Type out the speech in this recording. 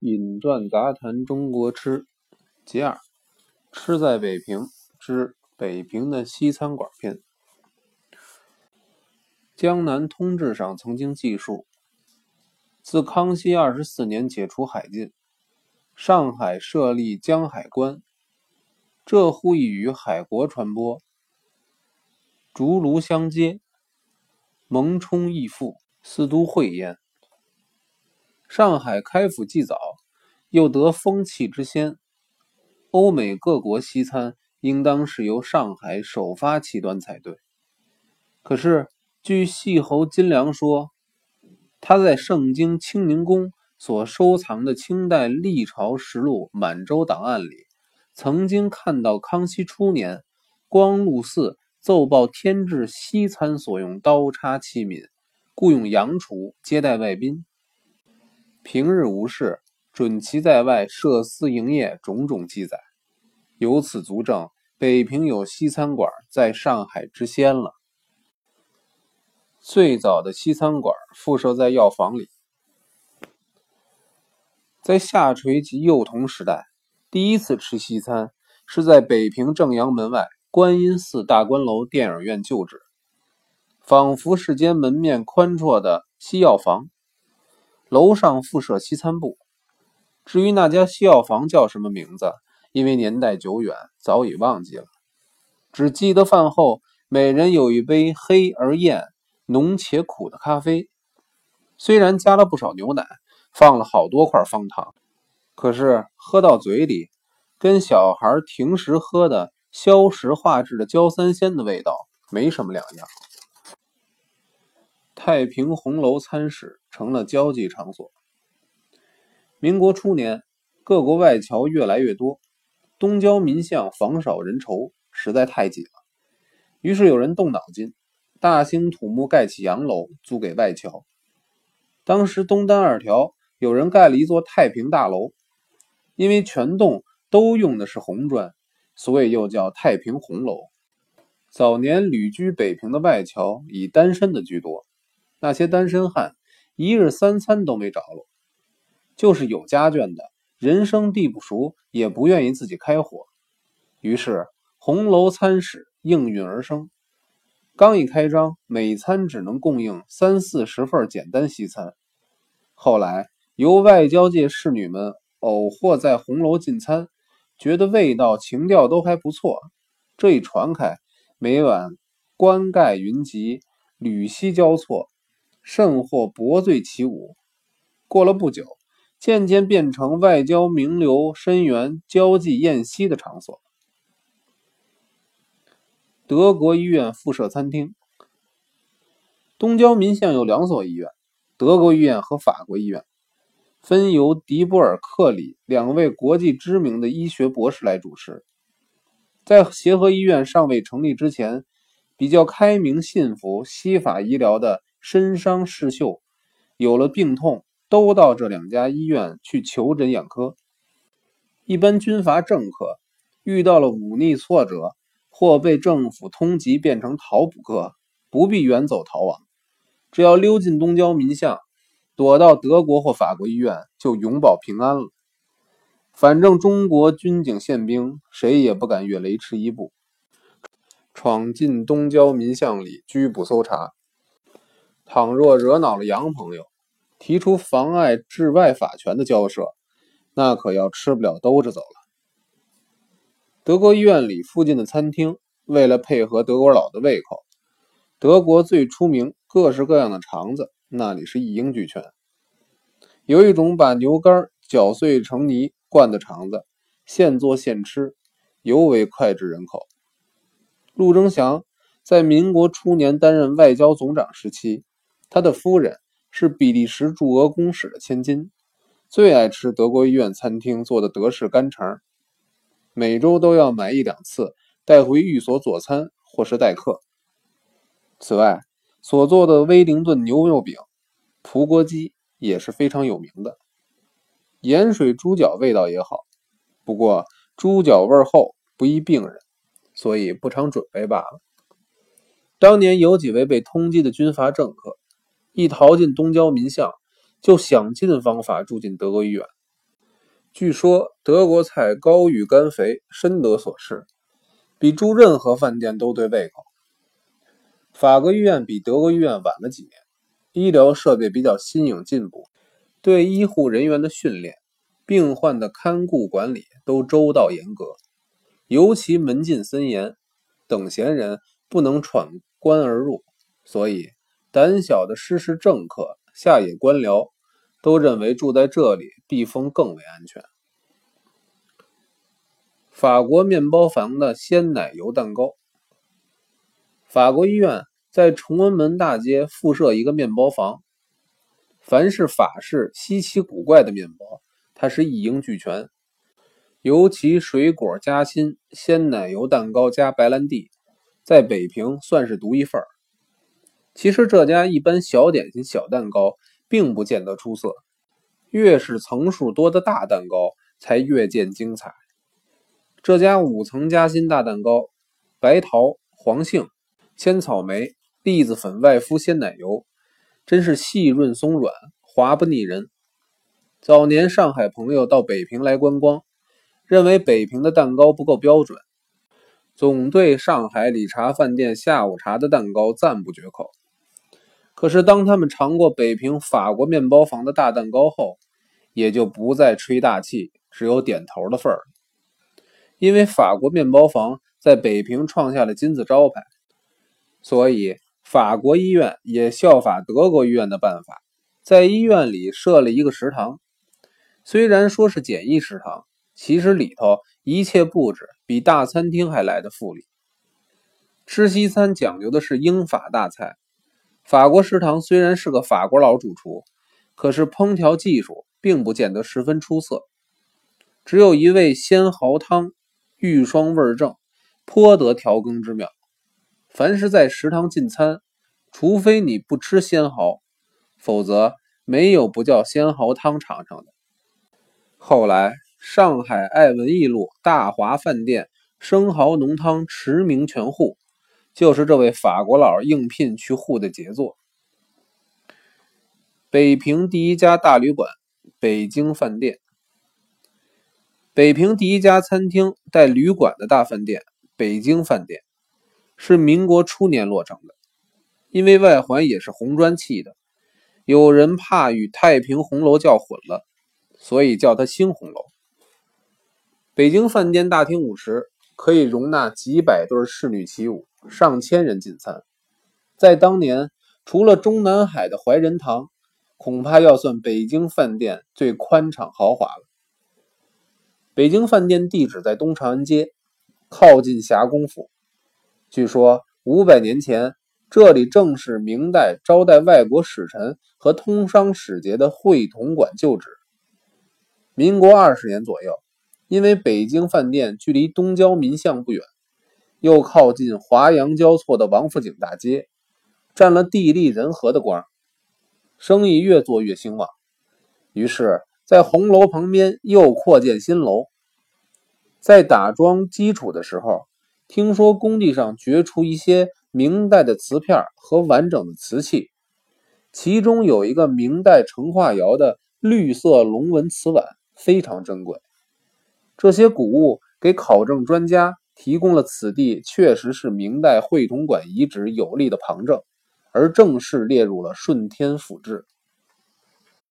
饮馔杂谈中国吃，其二，吃在北平之北平的西餐馆篇。江南通志上曾经记述，自康熙二十四年解除海禁，上海设立江海关，这乎已与海国传播，竹庐相接，蒙冲易富，四都会焉。上海开府既早，又得风气之先，欧美各国西餐应当是由上海首发其端才对。可是据细侯金良说，他在盛京清宁宫所收藏的清代历朝实录《满洲档案》里，曾经看到康熙初年光禄寺奏报添置西餐所用刀叉器皿，雇用洋厨接待外宾。平日无事，准其在外设司营业，种种记载，由此足证北平有西餐馆在上海之先了。最早的西餐馆附设在药房里，在下垂及幼童时代，第一次吃西餐是在北平正阳门外观音寺大观楼电影院旧址，仿佛是间门面宽绰的西药房。楼上附设西餐部，至于那家西药房叫什么名字，因为年代久远，早已忘记了。只记得饭后每人有一杯黑而艳、浓且苦的咖啡，虽然加了不少牛奶，放了好多块方糖，可是喝到嘴里，跟小孩停时喝的消食化滞的焦三鲜的味道没什么两样。太平红楼餐室成了交际场所。民国初年，各国外侨越来越多，东郊民巷房少人稠，实在太挤了。于是有人动脑筋，大兴土木盖起洋楼租给外侨。当时东单二条有人盖了一座太平大楼，因为全栋都用的是红砖，所以又叫太平红楼。早年旅居北平的外侨以单身的居多。那些单身汉一日三餐都没着落，就是有家眷的，人生地不熟，也不愿意自己开火。于是红楼餐室应运而生。刚一开张，每餐只能供应三四十份简单西餐。后来由外交界侍女们偶或在红楼进餐，觉得味道情调都还不错。这一传开，每晚冠盖云集，缕溪交错。甚或薄醉起舞，过了不久，渐渐变成外交名流深源交际宴席的场所。德国医院附设餐厅。东郊民巷有两所医院，德国医院和法国医院，分由迪波尔克里两位国际知名的医学博士来主持。在协和医院尚未成立之前，比较开明信服西法医疗的。身伤世秀，有了病痛，都到这两家医院去求诊养科。一般军阀政客遇到了忤逆挫折，或被政府通缉变成逃捕客，不必远走逃亡，只要溜进东郊民巷，躲到德国或法国医院，就永保平安了。反正中国军警宪兵，谁也不敢越雷池一步，闯进东郊民巷里拘捕搜查。倘若惹恼了洋朋友，提出妨碍治外法权的交涉，那可要吃不了兜着走了。德国医院里附近的餐厅，为了配合德国佬的胃口，德国最出名各式各样的肠子，那里是一应俱全。有一种把牛肝搅碎成泥灌的肠子，现做现吃，尤为脍炙人口。陆征祥在民国初年担任外交总长时期。他的夫人是比利时驻俄公使的千金，最爱吃德国医院餐厅做的德式干肠，每周都要买一两次带回寓所佐餐或是待客。此外，所做的威灵顿牛肉饼、葡国鸡也是非常有名的。盐水猪脚味道也好，不过猪脚味厚，不宜病人，所以不常准备罢了。当年有几位被通缉的军阀政客。一逃进东郊民巷，就想尽方法住进德国医院。据说德国菜高玉甘肥，深得所吃，比住任何饭店都对胃口。法国医院比德国医院晚了几年，医疗设备比较新颖进步，对医护人员的训练、病患的看顾管理都周到严格，尤其门禁森严，等闲人不能闯关而入，所以胆小的失事政客、下野官僚。都认为住在这里避风更为安全。法国面包房的鲜奶油蛋糕。法国医院在崇文门大街附设一个面包房，凡是法式稀奇古怪的面包，它是一应俱全。尤其水果夹心鲜奶油蛋糕加白兰地，在北平算是独一份儿。其实这家一般小点心、小蛋糕。并不见得出色，越是层数多的大蛋糕才越见精彩。这家五层夹心大蛋糕，白桃、黄杏、千草莓、栗子粉外敷鲜奶油，真是细润松软，滑不腻人。早年上海朋友到北平来观光，认为北平的蛋糕不够标准，总对上海理查饭店下午茶的蛋糕赞不绝口。可是，当他们尝过北平法国面包房的大蛋糕后，也就不再吹大气，只有点头的份儿。因为法国面包房在北平创下了金字招牌，所以法国医院也效法德国医院的办法，在医院里设了一个食堂。虽然说是简易食堂，其实里头一切布置比大餐厅还来得富丽。吃西餐讲究的是英法大菜。法国食堂虽然是个法国佬主厨，可是烹调技术并不见得十分出色。只有一味鲜蚝汤，玉霜味正，颇得调羹之妙。凡是在食堂进餐，除非你不吃鲜蚝，否则没有不叫鲜蚝汤尝尝的。后来，上海爱文艺路大华饭店生蚝浓汤驰名全沪。就是这位法国佬应聘去沪的杰作。北平第一家大旅馆——北京饭店。北平第一家餐厅带旅馆的大饭店——北京饭店，是民国初年落成的。因为外环也是红砖砌的，有人怕与太平红楼叫混了，所以叫它新红楼。北京饭店大厅舞池可以容纳几百对侍女起舞。上千人进餐，在当年，除了中南海的怀仁堂，恐怕要算北京饭店最宽敞豪华了。北京饭店地址在东长安街，靠近霞公府。据说五百年前，这里正是明代招待外国使臣和通商使节的会同馆旧址。民国二十年左右，因为北京饭店距离东郊民巷不远。又靠近华洋交错的王府井大街，占了地利人和的光，生意越做越兴旺。于是，在红楼旁边又扩建新楼。在打桩基础的时候，听说工地上掘出一些明代的瓷片和完整的瓷器，其中有一个明代成化窑的绿色龙纹瓷碗，非常珍贵。这些古物给考证专家。提供了此地确实是明代会同馆遗址有力的旁证，而正式列入了顺天府志。